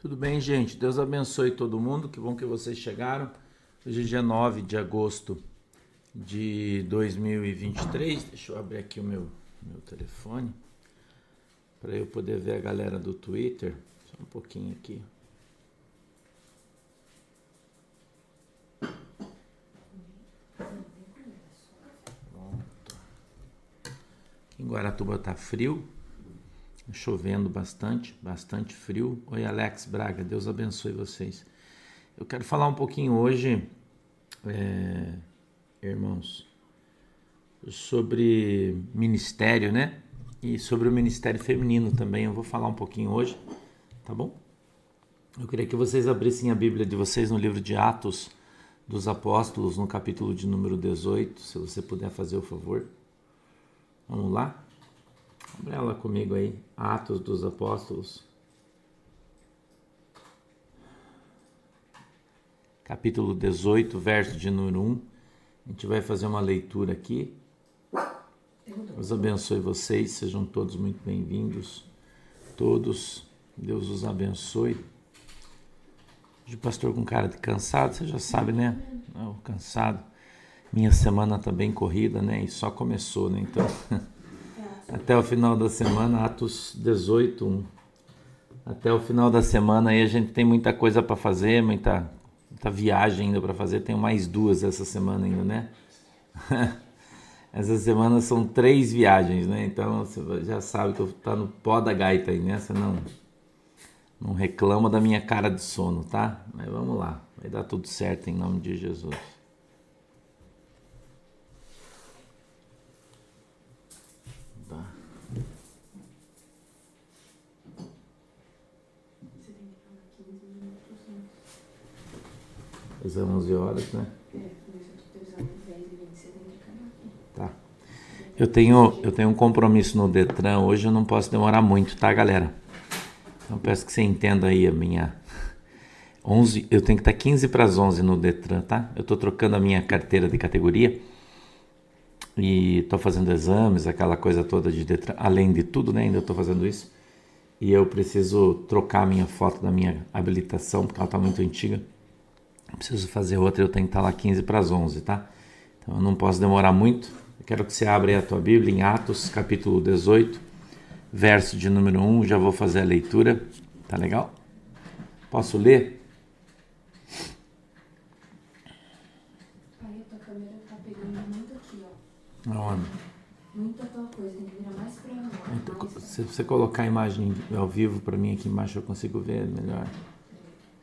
Tudo bem, gente? Deus abençoe todo mundo. Que bom que vocês chegaram. Hoje é dia 9 de agosto de 2023. Deixa eu abrir aqui o meu, meu telefone para eu poder ver a galera do Twitter. Só um pouquinho aqui. Pronto. Em Guaratuba tá frio, chovendo bastante, bastante frio. Oi, Alex Braga, Deus abençoe vocês. Eu quero falar um pouquinho hoje, é, irmãos, sobre ministério, né? E sobre o ministério feminino também. Eu vou falar um pouquinho hoje, tá bom? Eu queria que vocês abrissem a Bíblia de vocês no livro de Atos dos Apóstolos, no capítulo de número 18, se você puder fazer o favor. Vamos lá? Abre ela comigo aí, Atos dos Apóstolos. Capítulo 18, verso de número 1. A gente vai fazer uma leitura aqui. Deus abençoe vocês, sejam todos muito bem-vindos. Todos, Deus os abençoe. De pastor com cara de cansado, você já sabe, né? Não, cansado. Minha semana tá bem corrida, né? E só começou, né? Então. até o final da semana, Atos 18, 1. Até o final da semana aí a gente tem muita coisa para fazer, muita, muita viagem ainda para fazer. Tenho mais duas essa semana ainda, né? essa semana são três viagens, né? Então você já sabe que eu tá no pó da gaita aí, né? Você não, não reclama da minha cara de sono, tá? Mas vamos lá, vai dar tudo certo em nome de Jesus. Às 11 horas, né? Tá. Eu tenho, eu tenho um compromisso no Detran hoje, eu não posso demorar muito, tá, galera? Então peço que você entenda aí a minha 11, eu tenho que estar 15 para as 11 no Detran, tá? Eu tô trocando a minha carteira de categoria e tô fazendo exames, aquela coisa toda de Detran, além de tudo, né? Ainda tô fazendo isso. E eu preciso trocar a minha foto da minha habilitação, porque ela tá muito antiga. Preciso fazer outra, eu tenho que estar lá 15 para as 11, tá? Então eu não posso demorar muito. Eu quero que você abra aí a tua Bíblia em Atos, capítulo 18, verso de número 1. Já vou fazer a leitura. Tá legal? Posso ler? Aí a tua câmera tá pegando muito aqui, ó. Aonde? Muita tua coisa, virar mais pra. Então, mais- Se você colocar a imagem ao vivo para mim aqui embaixo, eu consigo ver melhor.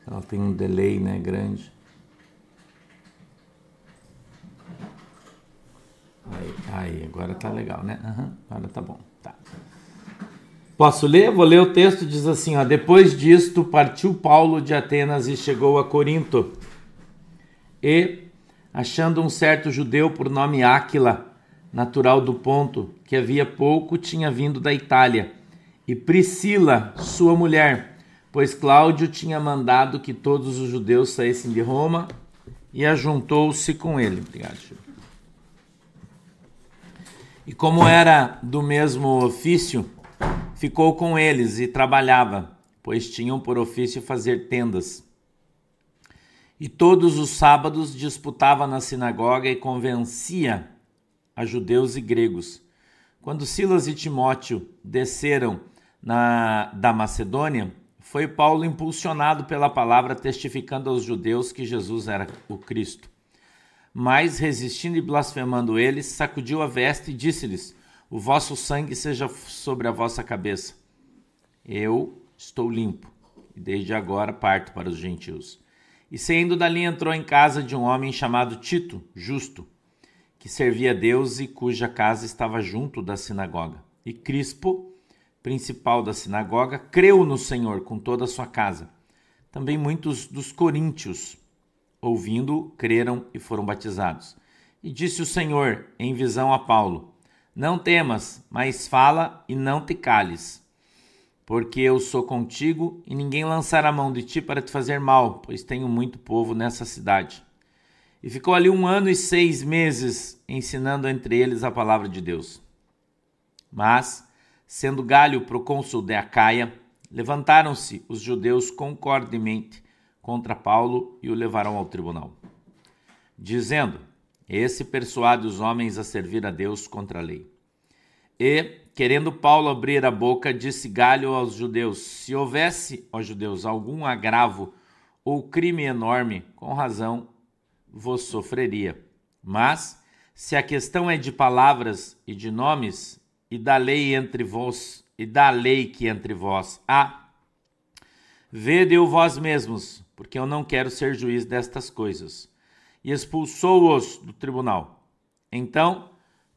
Ela tem um delay, né, grande. Aí, aí, agora tá legal, né? Aham, agora tá bom. Tá. Posso ler? Vou ler o texto, diz assim, ó. Depois disto, partiu Paulo de Atenas e chegou a Corinto. E, achando um certo judeu por nome Áquila, natural do Ponto, que havia pouco tinha vindo da Itália, e Priscila, sua mulher, pois Cláudio tinha mandado que todos os judeus saíssem de Roma, e ajuntou-se com ele. Obrigado, Chico. E como era do mesmo ofício, ficou com eles e trabalhava, pois tinham por ofício fazer tendas. E todos os sábados disputava na sinagoga e convencia a judeus e gregos. Quando Silas e Timóteo desceram na, da Macedônia, foi Paulo impulsionado pela palavra, testificando aos judeus que Jesus era o Cristo. Mas, resistindo e blasfemando eles, sacudiu a veste e disse-lhes: O vosso sangue seja sobre a vossa cabeça. Eu estou limpo, e desde agora parto para os gentios. E saindo dali entrou em casa de um homem chamado Tito, justo, que servia a Deus e cuja casa estava junto da sinagoga. E Crispo, principal da sinagoga, creu no Senhor com toda a sua casa. Também muitos dos coríntios, ouvindo, creram e foram batizados. E disse o Senhor em visão a Paulo: Não temas, mas fala e não te cales porque eu sou contigo e ninguém lançará mão de ti para te fazer mal, pois tenho muito povo nessa cidade. E ficou ali um ano e seis meses ensinando entre eles a palavra de Deus. Mas, sendo Galho procônsul de Acaia, levantaram-se os judeus concordemente contra Paulo e o levaram ao tribunal, dizendo: Esse persuade os homens a servir a Deus contra a lei. E, querendo Paulo abrir a boca, disse Galho aos judeus: Se houvesse, aos judeus, algum agravo ou crime enorme, com razão vos sofreria. Mas, se a questão é de palavras e de nomes, e da lei entre vós, e da lei que entre vós há, vede-o vós mesmos, porque eu não quero ser juiz destas coisas. E expulsou-os do tribunal. Então,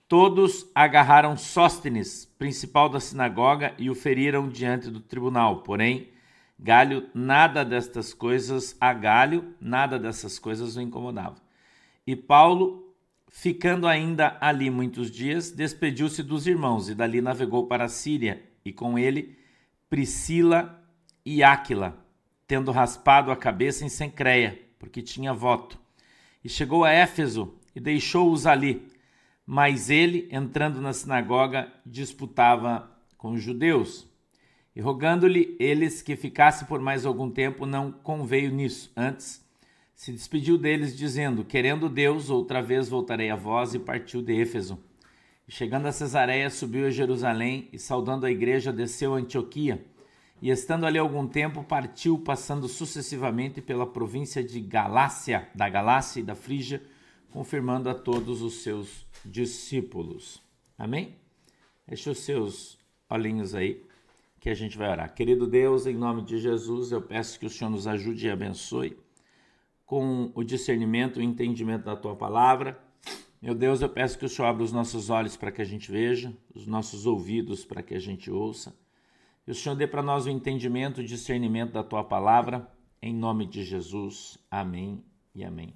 todos agarraram Sóstenes, principal da sinagoga, e o feriram diante do tribunal. Porém, Galho, nada destas coisas, a Galho, nada dessas coisas o incomodava. E Paulo, ficando ainda ali muitos dias, despediu-se dos irmãos e dali navegou para a Síria, e com ele Priscila e Áquila, tendo raspado a cabeça em Sencreia, porque tinha voto. E chegou a Éfeso e deixou-os ali. Mas ele, entrando na sinagoga, disputava com os judeus. E rogando-lhe eles que ficasse por mais algum tempo, não conveio nisso. Antes, se despediu deles, dizendo: Querendo Deus, outra vez voltarei a vós, e partiu de Éfeso. E chegando a Cesareia, subiu a Jerusalém, e saudando a igreja, desceu a Antioquia. E estando ali algum tempo, partiu, passando sucessivamente pela província de Galácia, da Galácia e da Frígia, confirmando a todos os seus discípulos. Amém? Deixe os seus olhinhos aí que a gente vai orar. Querido Deus, em nome de Jesus, eu peço que o Senhor nos ajude e abençoe com o discernimento e o entendimento da tua palavra. Meu Deus, eu peço que o Senhor abra os nossos olhos para que a gente veja, os nossos ouvidos para que a gente ouça. O Senhor dê para nós o entendimento o discernimento da tua palavra, em nome de Jesus. Amém e amém.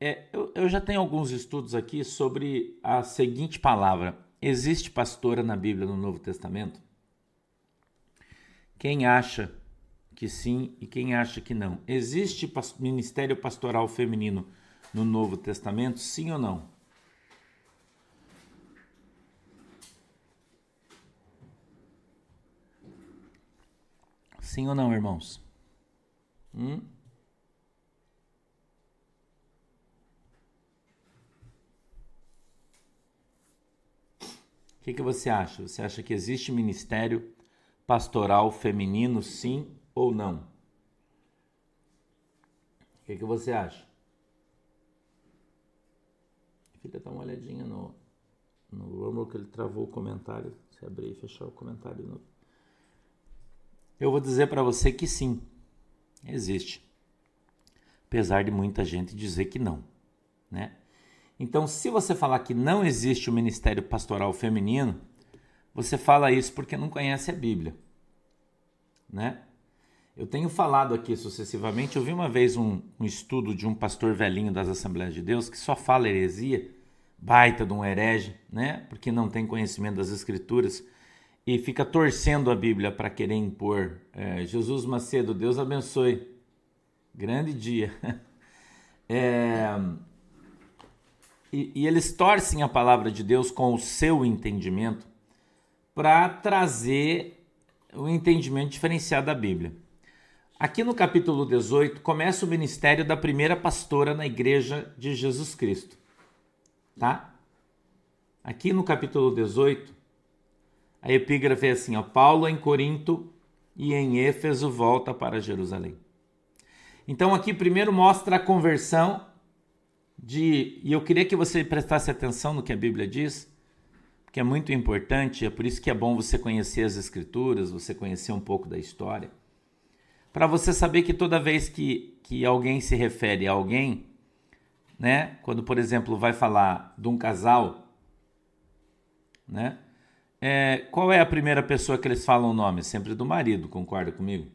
É, eu, eu já tenho alguns estudos aqui sobre a seguinte palavra: existe pastora na Bíblia no Novo Testamento? Quem acha que sim e quem acha que não? Existe ministério pastoral feminino no Novo Testamento, sim ou não? Sim ou não, irmãos? Hum? O que, que você acha? Você acha que existe ministério pastoral feminino, sim ou não? O que, que você acha? Filha, dá uma olhadinha no, no Romulo que ele travou o comentário. Se abrir e fechar o comentário. No... Eu vou dizer para você que sim, existe. Apesar de muita gente dizer que não, né? Então, se você falar que não existe o ministério pastoral feminino, você fala isso porque não conhece a Bíblia, né? Eu tenho falado aqui sucessivamente. Eu vi uma vez um, um, estudo de um pastor velhinho das Assembleias de Deus que só fala heresia, baita de um herege, né? Porque não tem conhecimento das Escrituras e fica torcendo a Bíblia para querer impor. É, Jesus Macedo, Deus abençoe. Grande dia. É, e, e eles torcem a palavra de Deus com o seu entendimento para trazer o um entendimento diferenciado da Bíblia. Aqui no capítulo 18 começa o ministério da primeira pastora na igreja de Jesus Cristo. Tá? Aqui no capítulo 18, a epígrafe é assim: ó, Paulo em Corinto e em Éfeso volta para Jerusalém. Então aqui primeiro mostra a conversão de, e eu queria que você prestasse atenção no que a Bíblia diz, que é muito importante, é por isso que é bom você conhecer as escrituras, você conhecer um pouco da história, para você saber que toda vez que, que alguém se refere a alguém, né, quando por exemplo vai falar de um casal, né, é, qual é a primeira pessoa que eles falam o nome? Sempre do marido, concorda comigo?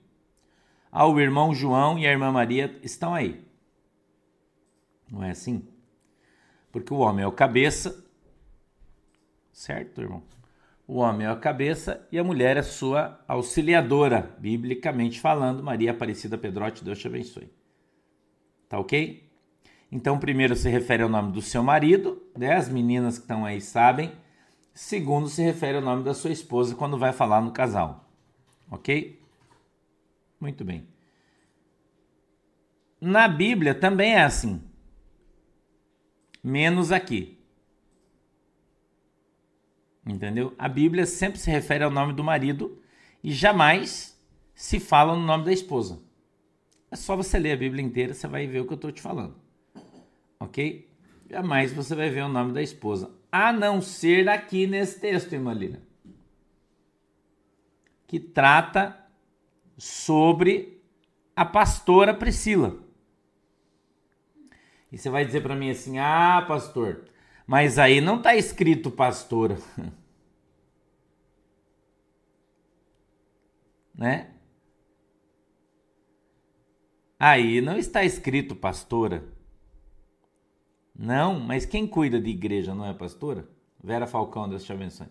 Ah, o irmão João e a irmã Maria estão aí. Não é assim? Porque o homem é o cabeça certo, irmão? O homem é a cabeça e a mulher é sua auxiliadora, biblicamente falando. Maria Aparecida Pedrote, Deus te abençoe. Tá ok? Então, primeiro se refere ao nome do seu marido, né? As meninas que estão aí sabem. Segundo, se refere ao nome da sua esposa quando vai falar no casal. Ok? Muito bem. Na Bíblia também é assim. Menos aqui. Entendeu? A Bíblia sempre se refere ao nome do marido e jamais se fala no nome da esposa. É só você ler a Bíblia inteira, você vai ver o que eu estou te falando. Ok? Jamais você vai ver o nome da esposa. A não ser aqui nesse texto, irmã Lina. Que trata sobre a pastora Priscila. E você vai dizer para mim assim: ah, pastor, mas aí não está escrito pastora. né? Aí não está escrito pastora. Não, mas quem cuida de igreja não é pastora? Vera Falcão, Deus te abençoe.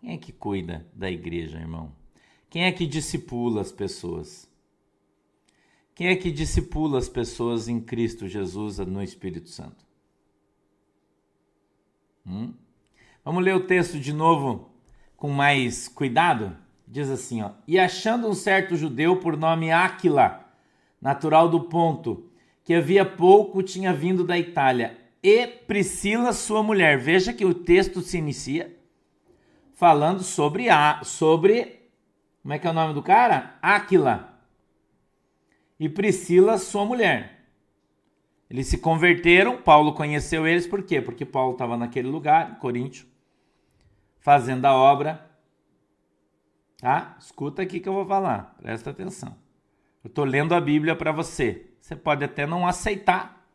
Quem é que cuida da igreja, irmão? Quem é que discipula as pessoas? Quem é que discipula as pessoas em Cristo Jesus no Espírito Santo? Hum? Vamos ler o texto de novo com mais cuidado? Diz assim, ó: E achando um certo judeu por nome Áquila, natural do Ponto, que havia pouco tinha vindo da Itália, e Priscila, sua mulher. Veja que o texto se inicia falando sobre a sobre como é que é o nome do cara? Áquila. E Priscila, sua mulher. Eles se converteram, Paulo conheceu eles, por quê? Porque Paulo estava naquele lugar, em Coríntio, fazendo a obra. Tá? Escuta aqui que eu vou falar, presta atenção. Eu estou lendo a Bíblia para você. Você pode até não aceitar,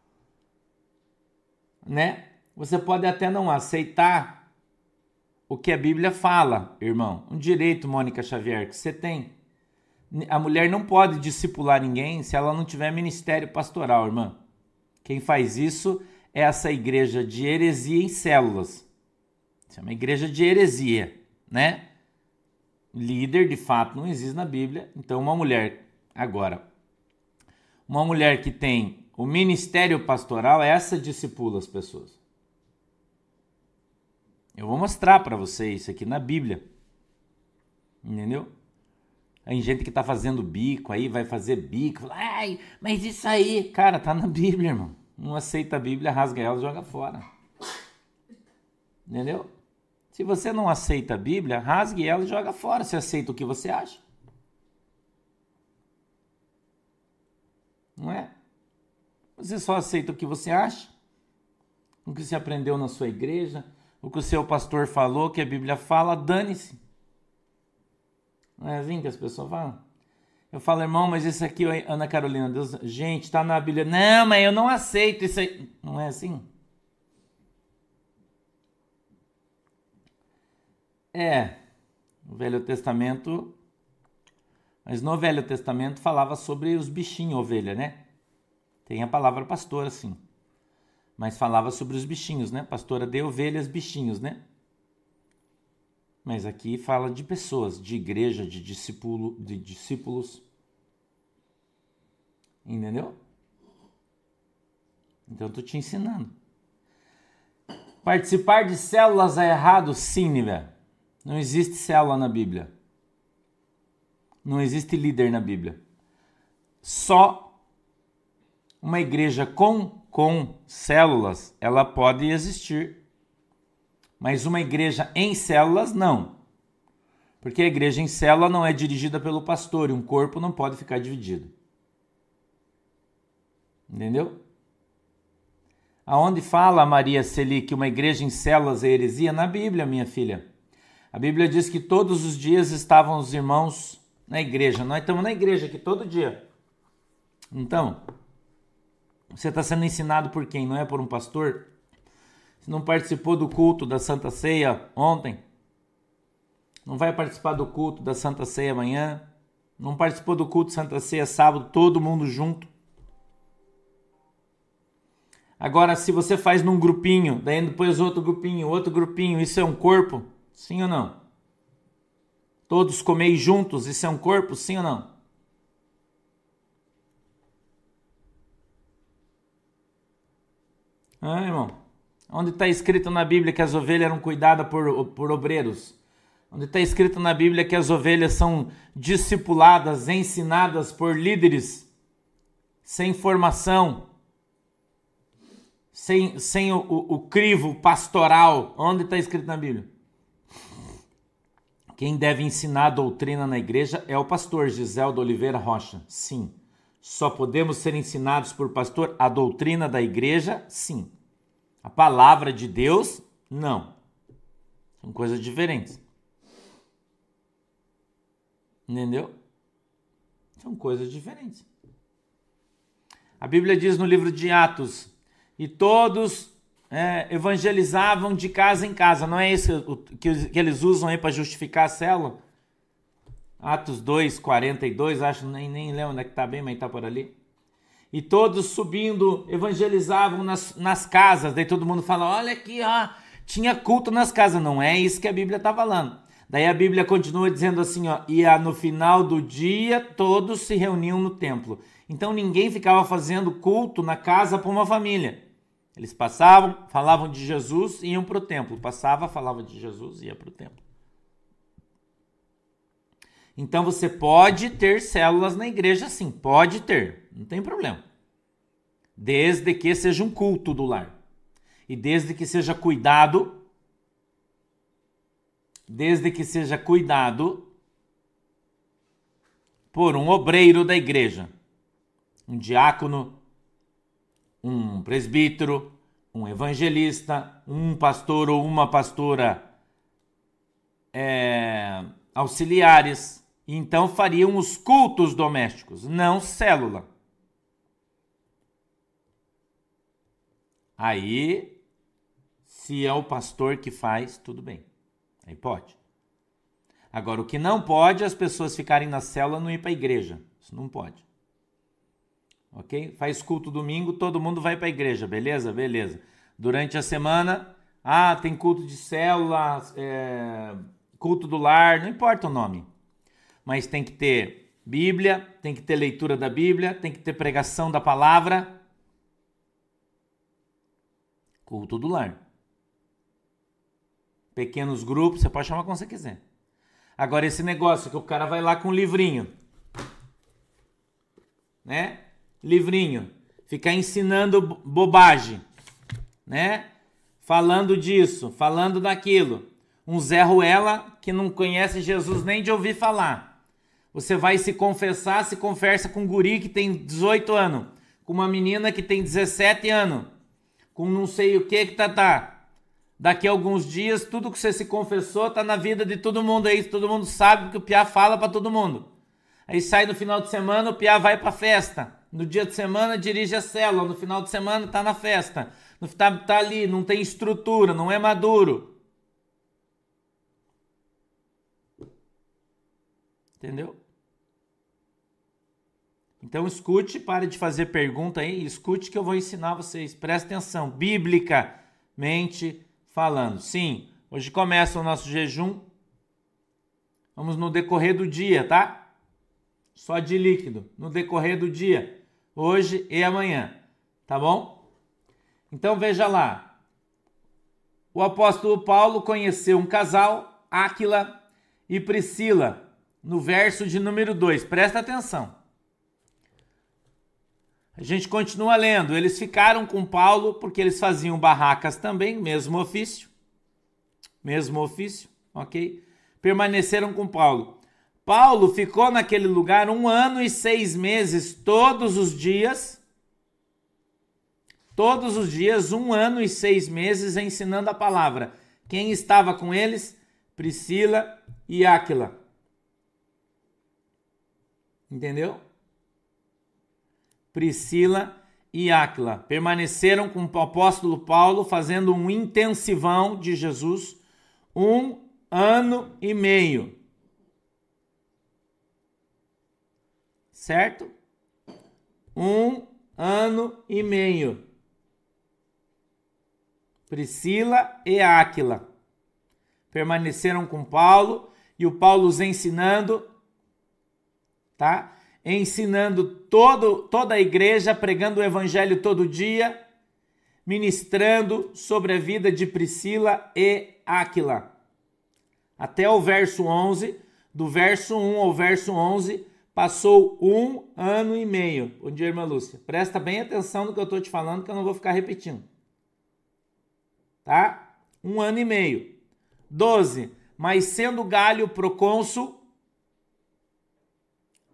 né? Você pode até não aceitar o que a Bíblia fala, irmão. Um direito, Mônica Xavier, que você tem. A mulher não pode discipular ninguém se ela não tiver ministério pastoral, irmã. Quem faz isso é essa igreja de heresia em células. Isso é uma igreja de heresia, né? Líder, de fato, não existe na Bíblia. Então, uma mulher, agora, uma mulher que tem o ministério pastoral, essa discipula as pessoas. Eu vou mostrar para vocês isso aqui na Bíblia. Entendeu? Tem gente que tá fazendo bico aí, vai fazer bico. Ai, mas isso aí, cara, tá na Bíblia, irmão. Não aceita a Bíblia, rasga ela e joga fora. Entendeu? Se você não aceita a Bíblia, rasgue ela e joga fora. Você aceita o que você acha. Não é? Você só aceita o que você acha, o que você aprendeu na sua igreja, o que o seu pastor falou, que a Bíblia fala, dane-se. Não é assim que as pessoas falam? Eu falo, irmão, mas isso aqui, Ana Carolina, Deus, gente, está na Bíblia. Não, mas eu não aceito isso aí. Não é assim? É, o Velho Testamento, mas no Velho Testamento falava sobre os bichinhos, ovelha, né? Tem a palavra pastor, assim mas falava sobre os bichinhos, né? Pastora de ovelhas, bichinhos, né? Mas aqui fala de pessoas, de igreja, de discípulo, de discípulos. Entendeu? Então eu tô te ensinando. Participar de células é errado? Sim, Nivé. Não existe célula na Bíblia. Não existe líder na Bíblia. Só uma igreja com com células, ela pode existir. Mas uma igreja em células, não. Porque a igreja em célula não é dirigida pelo pastor e um corpo não pode ficar dividido. Entendeu? Aonde fala Maria Celi que uma igreja em células é heresia? Na Bíblia, minha filha. A Bíblia diz que todos os dias estavam os irmãos na igreja. Nós estamos na igreja aqui todo dia. Então, você está sendo ensinado por quem? Não é por um pastor? Você não participou do culto da Santa Ceia ontem? Não vai participar do culto da Santa Ceia amanhã? Não participou do culto Santa Ceia sábado, todo mundo junto? Agora, se você faz num grupinho, daí depois outro grupinho, outro grupinho, isso é um corpo? Sim ou não? Todos comer juntos, isso é um corpo? Sim ou não? Ah, irmão. Onde está escrito na Bíblia que as ovelhas eram cuidadas por, por obreiros? Onde está escrito na Bíblia que as ovelhas são discipuladas, ensinadas por líderes sem formação, sem, sem o, o, o crivo pastoral. Onde está escrito na Bíblia? Quem deve ensinar a doutrina na igreja é o pastor Giseldo Oliveira Rocha. Sim. Só podemos ser ensinados por pastor a doutrina da igreja? Sim. A palavra de Deus? Não. São coisas diferentes. Entendeu? São coisas diferentes. A Bíblia diz no livro de Atos: e todos é, evangelizavam de casa em casa. Não é isso que, que eles usam aí para justificar a célula? Atos 2, 42, acho, nem, nem lembro onde é que está bem, mas está por ali. E todos subindo, evangelizavam nas, nas casas. Daí todo mundo fala: olha aqui, ó, tinha culto nas casas. Não é isso que a Bíblia está falando. Daí a Bíblia continua dizendo assim, ó, e no final do dia todos se reuniam no templo. Então ninguém ficava fazendo culto na casa para uma família. Eles passavam, falavam de Jesus e iam para o templo. Passava, falava de Jesus e ia para o templo. Então você pode ter células na igreja, sim, pode ter, não tem problema. Desde que seja um culto do lar. E desde que seja cuidado desde que seja cuidado por um obreiro da igreja, um diácono, um presbítero, um evangelista, um pastor ou uma pastora é, auxiliares. Então fariam os cultos domésticos, não célula. Aí, se é o pastor que faz, tudo bem. Aí pode. Agora, o que não pode é as pessoas ficarem na célula e não ir para a igreja. Isso não pode. Ok? Faz culto domingo, todo mundo vai para a igreja, beleza? Beleza. Durante a semana, ah, tem culto de célula, é, culto do lar, não importa o nome. Mas tem que ter Bíblia, tem que ter leitura da Bíblia, tem que ter pregação da palavra. Culto do lar pequenos grupos, você pode chamar como você quiser. Agora, esse negócio que o cara vai lá com um livrinho, né? Livrinho, ficar ensinando bobagem, né? Falando disso, falando daquilo. Um Zé Ruela que não conhece Jesus nem de ouvir falar. Você vai se confessar, se conversa com um guri que tem 18 anos, com uma menina que tem 17 anos, com não sei o que que tá, tá daqui a alguns dias, tudo que você se confessou está na vida de todo mundo aí, todo mundo sabe que o Piá fala para todo mundo. Aí sai no final de semana, o Piá vai para festa. No dia de semana dirige a célula, no final de semana está na festa. No tá, tá ali, não tem estrutura, não é maduro. Entendeu? Então escute, pare de fazer pergunta aí, escute que eu vou ensinar vocês. Presta atenção, biblicamente falando. Sim, hoje começa o nosso jejum. Vamos no decorrer do dia, tá? Só de líquido, no decorrer do dia, hoje e amanhã, tá bom? Então veja lá. O apóstolo Paulo conheceu um casal, Áquila e Priscila, no verso de número 2. Presta atenção. A gente continua lendo. Eles ficaram com Paulo porque eles faziam barracas também, mesmo ofício. Mesmo ofício, ok? Permaneceram com Paulo. Paulo ficou naquele lugar um ano e seis meses, todos os dias. Todos os dias, um ano e seis meses, ensinando a palavra. Quem estava com eles? Priscila e Áquila. Entendeu? Priscila e Áquila permaneceram com o apóstolo Paulo fazendo um intensivão de Jesus um ano e meio. Certo? Um ano e meio. Priscila e Áquila permaneceram com Paulo e o Paulo os ensinando, tá? ensinando todo, toda a igreja, pregando o evangelho todo dia, ministrando sobre a vida de Priscila e Áquila. até o verso 11. Do verso 1 ao verso 11, passou um ano e meio. Bom dia, irmã Lúcia. Presta bem atenção no que eu estou te falando, que eu não vou ficar repetindo. Tá? Um ano e meio. 12. Mas sendo Galho procônsul,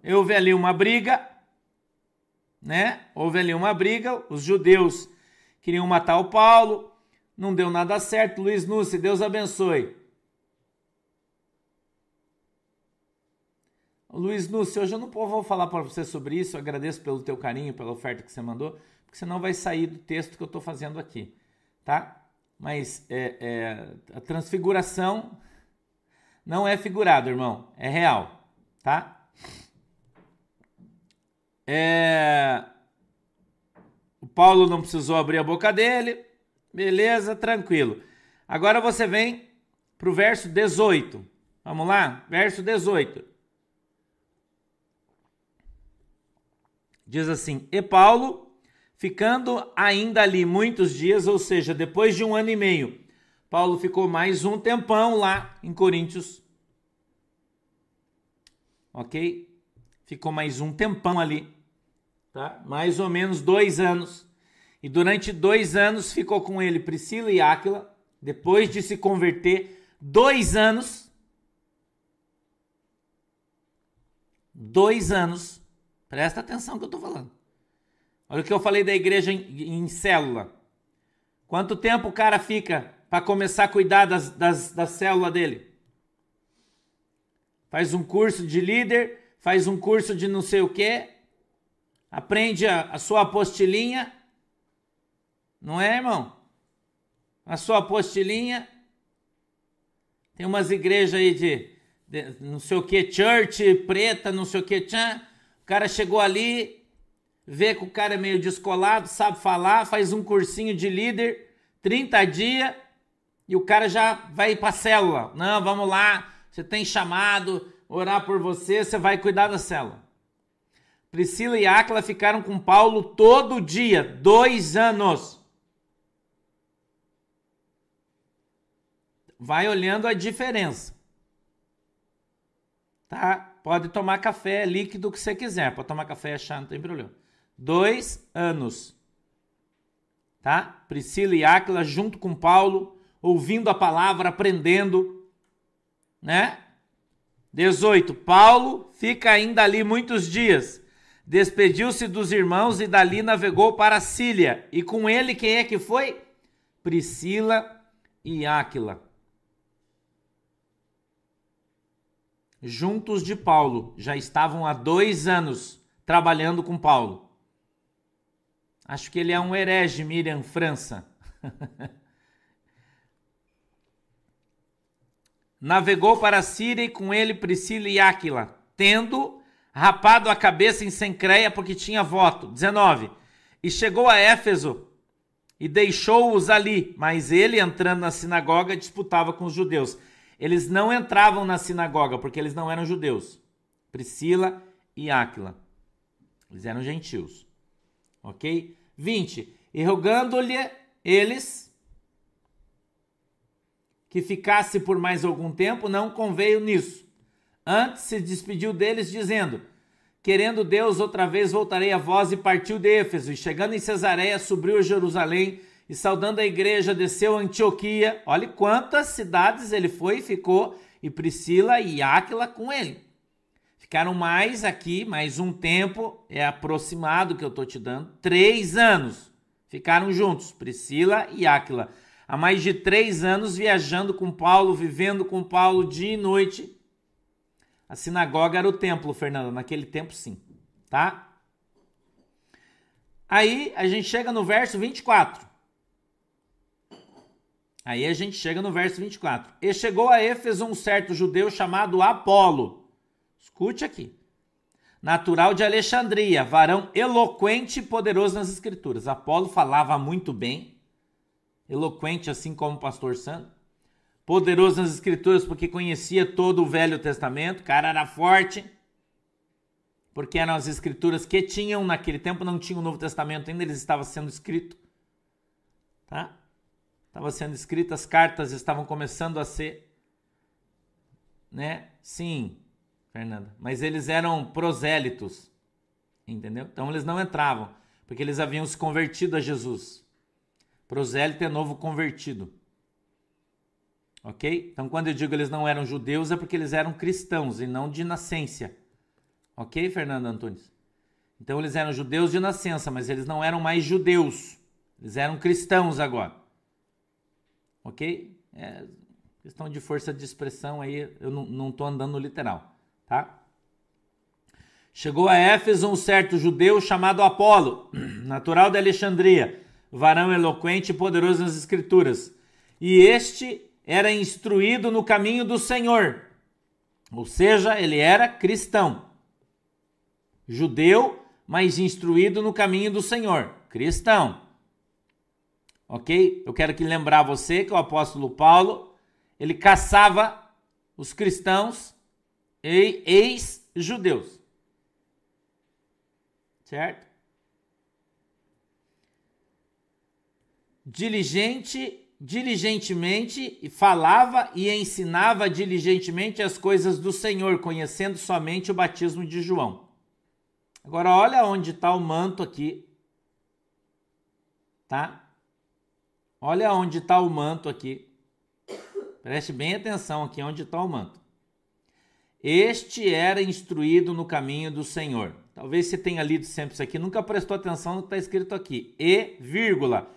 houve ali uma briga, né? Houve ali uma briga, os judeus queriam matar o Paulo, não deu nada certo. Luiz Núcio, Deus abençoe. Luiz Núcio, hoje eu não vou falar para você sobre isso, eu agradeço pelo teu carinho, pela oferta que você mandou, porque senão vai sair do texto que eu estou fazendo aqui, tá? Mas é, é, a transfiguração não é figurado, irmão, é real, tá? É... O Paulo não precisou abrir a boca dele, beleza, tranquilo. Agora você vem para o verso 18. Vamos lá? Verso 18. Diz assim: E Paulo, ficando ainda ali muitos dias, ou seja, depois de um ano e meio, Paulo ficou mais um tempão lá em Coríntios. Ok? Ficou mais um tempão ali, tá? Mais ou menos dois anos. E durante dois anos ficou com ele Priscila e Áquila. Depois de se converter, dois anos. Dois anos Presta atenção que eu estou falando. Olha o que eu falei da igreja em, em célula. Quanto tempo o cara fica para começar a cuidar das, das, da célula dele? Faz um curso de líder, faz um curso de não sei o que, aprende a, a sua apostilinha. Não é, irmão? A sua apostilinha. Tem umas igrejas aí de, de não sei o que, church, preta, não sei o que, tchan cara chegou ali, vê que o cara é meio descolado, sabe falar, faz um cursinho de líder, 30 dias, e o cara já vai para célula. Não, vamos lá, você tem chamado, orar por você, você vai cuidar da célula. Priscila e Áquila ficaram com Paulo todo dia, dois anos. Vai olhando a diferença. Tá? Pode tomar café líquido que você quiser. Pode tomar café chá, não tem problema. Dois anos. Tá? Priscila e Áquila junto com Paulo, ouvindo a palavra, aprendendo. Né? 18. Paulo fica ainda ali muitos dias. Despediu-se dos irmãos e dali navegou para Síria. E com ele quem é que foi? Priscila e Áquila. Juntos de Paulo, já estavam há dois anos trabalhando com Paulo. Acho que ele é um herege, Miriam França. Navegou para a Síria e com ele Priscila e Áquila, tendo rapado a cabeça em Sencreia porque tinha voto. 19. E chegou a Éfeso e deixou-os ali, mas ele, entrando na sinagoga, disputava com os judeus. Eles não entravam na sinagoga porque eles não eram judeus. Priscila e Áquila. Eles eram gentios. Ok? 20. E rogando-lhe eles que ficasse por mais algum tempo, não conveio nisso. Antes se despediu deles, dizendo: Querendo Deus, outra vez voltarei a vós, e partiu de Éfeso. E chegando em Cesareia, subiu a Jerusalém e saudando a igreja, desceu a Antioquia. Olhe quantas cidades ele foi e ficou, e Priscila e Áquila com ele. Ficaram mais aqui, mais um tempo, é aproximado que eu estou te dando, três anos. Ficaram juntos, Priscila e Áquila. Há mais de três anos viajando com Paulo, vivendo com Paulo dia e noite. A sinagoga era o templo, Fernanda, naquele tempo sim, tá? Aí a gente chega no verso 24. Aí a gente chega no verso 24. E chegou a Éfeso um certo judeu chamado Apolo. Escute aqui. Natural de Alexandria, varão eloquente e poderoso nas escrituras. Apolo falava muito bem, eloquente assim como o pastor Santo. Poderoso nas escrituras porque conhecia todo o Velho Testamento, o cara era forte. Porque eram as escrituras que tinham naquele tempo, não tinha o Novo Testamento ainda, eles estavam sendo escrito. Tá? Estava sendo escrita, as cartas estavam começando a ser né? Sim, Fernanda. Mas eles eram prosélitos, entendeu? Então eles não entravam, porque eles haviam se convertido a Jesus. Prosélito é novo convertido. Ok? Então, quando eu digo eles não eram judeus, é porque eles eram cristãos e não de nascença. Ok, Fernando Antunes? Então, eles eram judeus de nascença, mas eles não eram mais judeus. Eles eram cristãos agora. Ok? É questão de força de expressão aí, eu não estou andando literal, tá? Chegou a Éfeso um certo judeu chamado Apolo, natural de Alexandria, varão eloquente e poderoso nas escrituras. E este era instruído no caminho do Senhor. Ou seja, ele era cristão. Judeu, mas instruído no caminho do Senhor. Cristão. Ok? Eu quero que lembrar você que o apóstolo Paulo, ele caçava os cristãos e ex-judeus. Certo? Diligente diligentemente e falava e ensinava diligentemente as coisas do Senhor, conhecendo somente o batismo de João. Agora olha onde está o manto aqui, tá? Olha onde está o manto aqui. Preste bem atenção aqui onde está o manto. Este era instruído no caminho do Senhor. Talvez você tenha lido sempre isso aqui, nunca prestou atenção no que está escrito aqui. E, vírgula,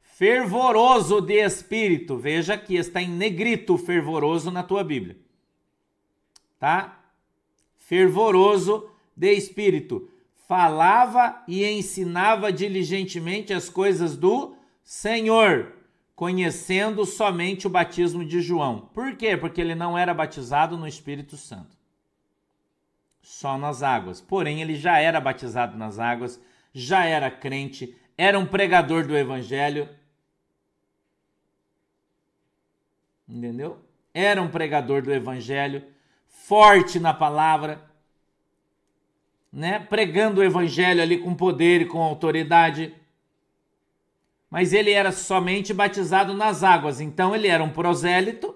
fervoroso de espírito. Veja que está em negrito fervoroso na tua Bíblia. Tá? Fervoroso de espírito. Falava e ensinava diligentemente as coisas do Senhor, conhecendo somente o batismo de João. Por quê? Porque ele não era batizado no Espírito Santo. Só nas águas. Porém, ele já era batizado nas águas, já era crente, era um pregador do evangelho, entendeu? Era um pregador do evangelho, forte na palavra, né? Pregando o evangelho ali com poder e com autoridade. Mas ele era somente batizado nas águas, então ele era um prosélito,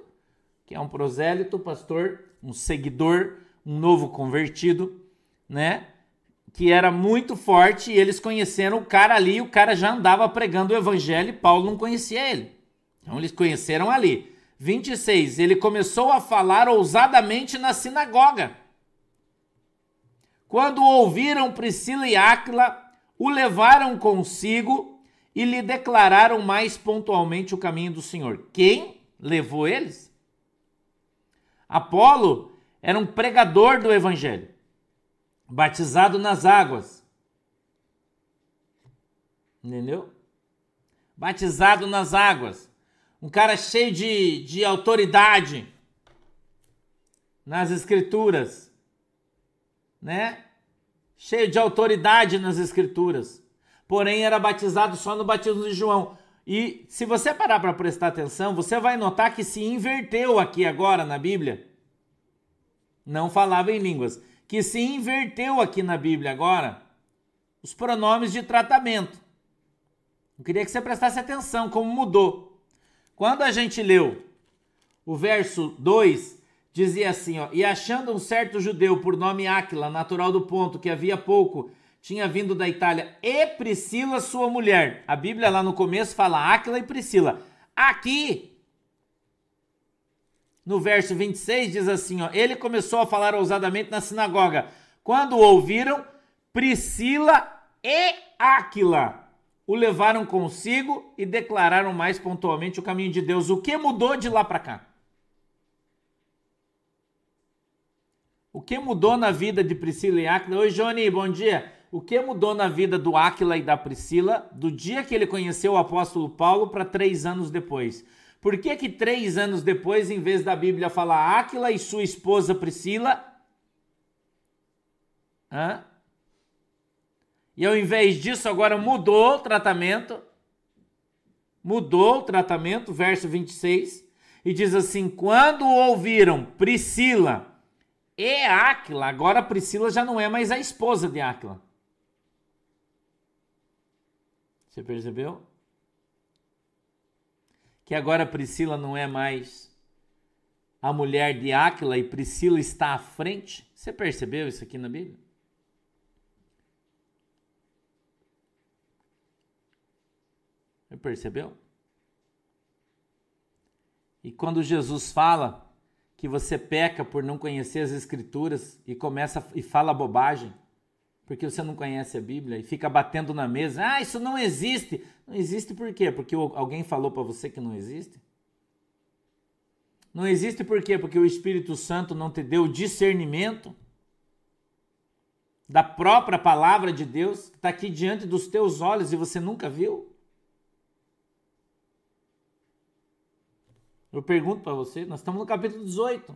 que é um prosélito, pastor, um seguidor, um novo convertido, né? Que era muito forte e eles conheceram o cara ali, o cara já andava pregando o evangelho e Paulo não conhecia ele. Então eles conheceram ali. 26. Ele começou a falar ousadamente na sinagoga. Quando ouviram Priscila e Áquila, o levaram consigo e lhe declararam mais pontualmente o caminho do Senhor. Quem levou eles? Apolo era um pregador do evangelho, batizado nas águas. Entendeu? Batizado nas águas um cara cheio de, de autoridade nas escrituras, né? Cheio de autoridade nas escrituras. Porém, era batizado só no batismo de João. E se você parar para prestar atenção, você vai notar que se inverteu aqui agora na Bíblia. Não falava em línguas. Que se inverteu aqui na Bíblia agora os pronomes de tratamento. Eu queria que você prestasse atenção como mudou. Quando a gente leu o verso 2, dizia assim, ó, e achando um certo judeu por nome Áquila, natural do ponto, que havia pouco tinha vindo da Itália, e Priscila, sua mulher. A Bíblia lá no começo fala Áquila e Priscila. Aqui, no verso 26, diz assim, ó, ele começou a falar ousadamente na sinagoga. Quando ouviram, Priscila e Áquila o levaram consigo e declararam mais pontualmente o caminho de Deus. O que mudou de lá para cá? O que mudou na vida de Priscila e Áquila? Oi, Johnny, bom dia. O que mudou na vida do Áquila e da Priscila do dia que ele conheceu o apóstolo Paulo para três anos depois? Por que que três anos depois, em vez da Bíblia falar Áquila e sua esposa Priscila, hã? E ao invés disso, agora mudou o tratamento. Mudou o tratamento, verso 26. E diz assim: Quando ouviram Priscila e Áquila, agora Priscila já não é mais a esposa de Áquila. Você percebeu? Que agora Priscila não é mais a mulher de Áquila e Priscila está à frente. Você percebeu isso aqui na Bíblia? Você percebeu? E quando Jesus fala que você peca por não conhecer as escrituras e começa e fala bobagem, porque você não conhece a Bíblia e fica batendo na mesa, ah, isso não existe. Não existe por quê? Porque alguém falou para você que não existe? Não existe por quê? Porque o Espírito Santo não te deu discernimento da própria palavra de Deus, que está aqui diante dos teus olhos e você nunca viu? Eu pergunto para você, nós estamos no capítulo 18.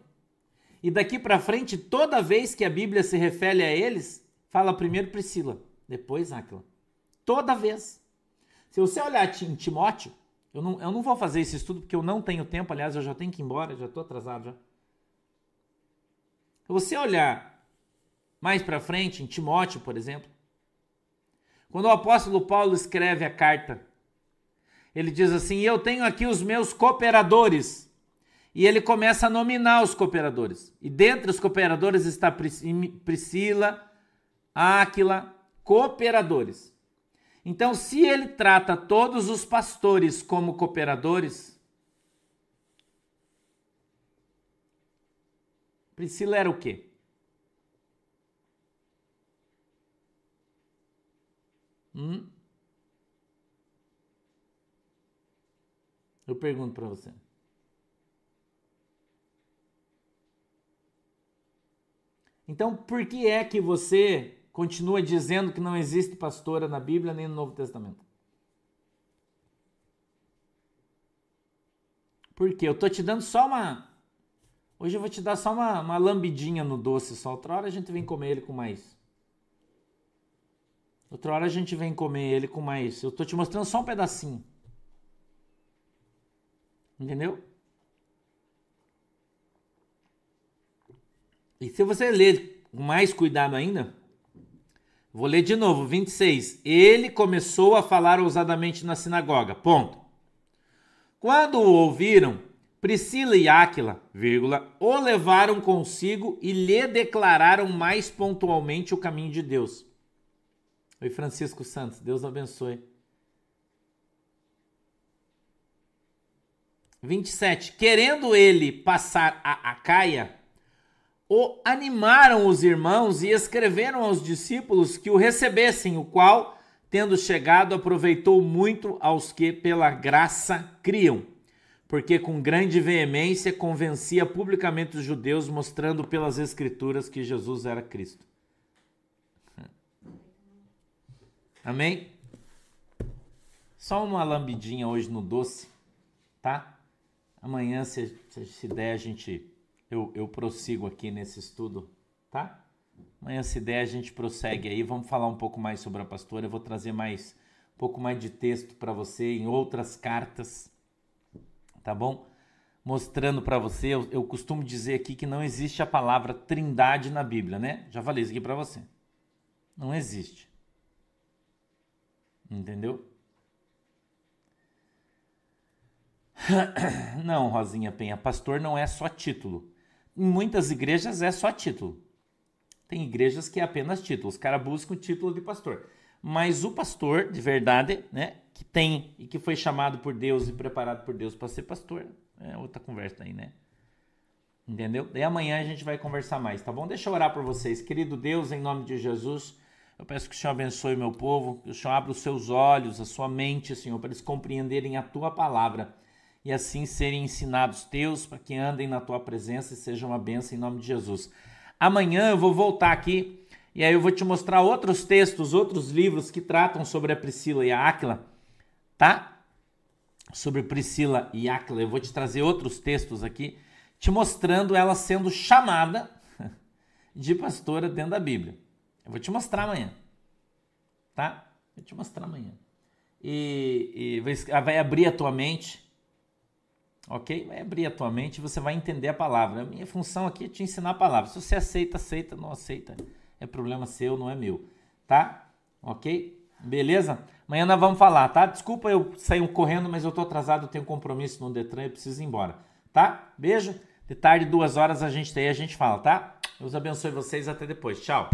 E daqui para frente, toda vez que a Bíblia se refere a eles, fala primeiro Priscila, depois Áquila. Toda vez. Se você olhar em Timóteo, eu não, eu não vou fazer esse estudo porque eu não tenho tempo, aliás, eu já tenho que ir embora, já estou atrasado já. Se você olhar mais para frente, em Timóteo, por exemplo, quando o apóstolo Paulo escreve a carta ele diz assim: Eu tenho aqui os meus cooperadores. E ele começa a nominar os cooperadores. E dentre os cooperadores está Priscila, Áquila, cooperadores. Então, se ele trata todos os pastores como cooperadores, Priscila era o quê? Hum? Eu pergunto para você. Então, por que é que você continua dizendo que não existe pastora na Bíblia nem no Novo Testamento? Porque eu tô te dando só uma. Hoje eu vou te dar só uma, uma lambidinha no doce, só outra hora a gente vem comer ele com mais. Outra hora a gente vem comer ele com mais. Eu tô te mostrando só um pedacinho. Entendeu? E se você ler com mais cuidado ainda, vou ler de novo, 26. Ele começou a falar ousadamente na sinagoga. Ponto. Quando o ouviram, Priscila e Áquila, vírgula, o levaram consigo e lhe declararam mais pontualmente o caminho de Deus. Oi, Francisco Santos, Deus abençoe. 27. Querendo ele passar a Acaia, o animaram os irmãos e escreveram aos discípulos que o recebessem, o qual, tendo chegado, aproveitou muito aos que pela graça criam, porque com grande veemência convencia publicamente os judeus, mostrando pelas escrituras que Jesus era Cristo. Amém? Só uma lambidinha hoje no doce, tá? Amanhã, se, se der, a gente eu, eu prossigo aqui nesse estudo, tá? Amanhã, se der, a gente prossegue aí. Vamos falar um pouco mais sobre a pastora. Eu vou trazer mais um pouco mais de texto para você em outras cartas, tá bom? Mostrando para você, eu, eu costumo dizer aqui que não existe a palavra trindade na Bíblia, né? Já falei isso aqui para você. Não existe. Entendeu? Não, Rosinha Penha, pastor não é só título. Em muitas igrejas é só título. Tem igrejas que é apenas título. Os caras buscam título de pastor. Mas o pastor, de verdade, né, que tem e que foi chamado por Deus e preparado por Deus para ser pastor, é outra conversa aí, né? Entendeu? Daí amanhã a gente vai conversar mais, tá bom? Deixa eu orar por vocês. Querido Deus, em nome de Jesus, eu peço que o Senhor abençoe o meu povo, que o Senhor abra os seus olhos, a sua mente, Senhor, para eles compreenderem a tua palavra e assim serem ensinados teus, para que andem na tua presença e sejam uma bênção em nome de Jesus. Amanhã eu vou voltar aqui e aí eu vou te mostrar outros textos, outros livros que tratam sobre a Priscila e a Áquila, tá? Sobre Priscila e Áquila. Eu vou te trazer outros textos aqui, te mostrando ela sendo chamada de pastora dentro da Bíblia. Eu vou te mostrar amanhã, tá? Vou te mostrar amanhã. E, e vai abrir a tua mente ok? Vai abrir a tua mente e você vai entender a palavra. A minha função aqui é te ensinar a palavra. Se você aceita, aceita. Não aceita, é problema seu, não é meu, tá? Ok? Beleza? Amanhã nós vamos falar, tá? Desculpa eu sair correndo, mas eu tô atrasado, eu tenho compromisso no Detran, eu preciso ir embora, tá? Beijo. De tarde, duas horas, a gente tem, a gente fala, tá? Deus abençoe vocês. Até depois. Tchau.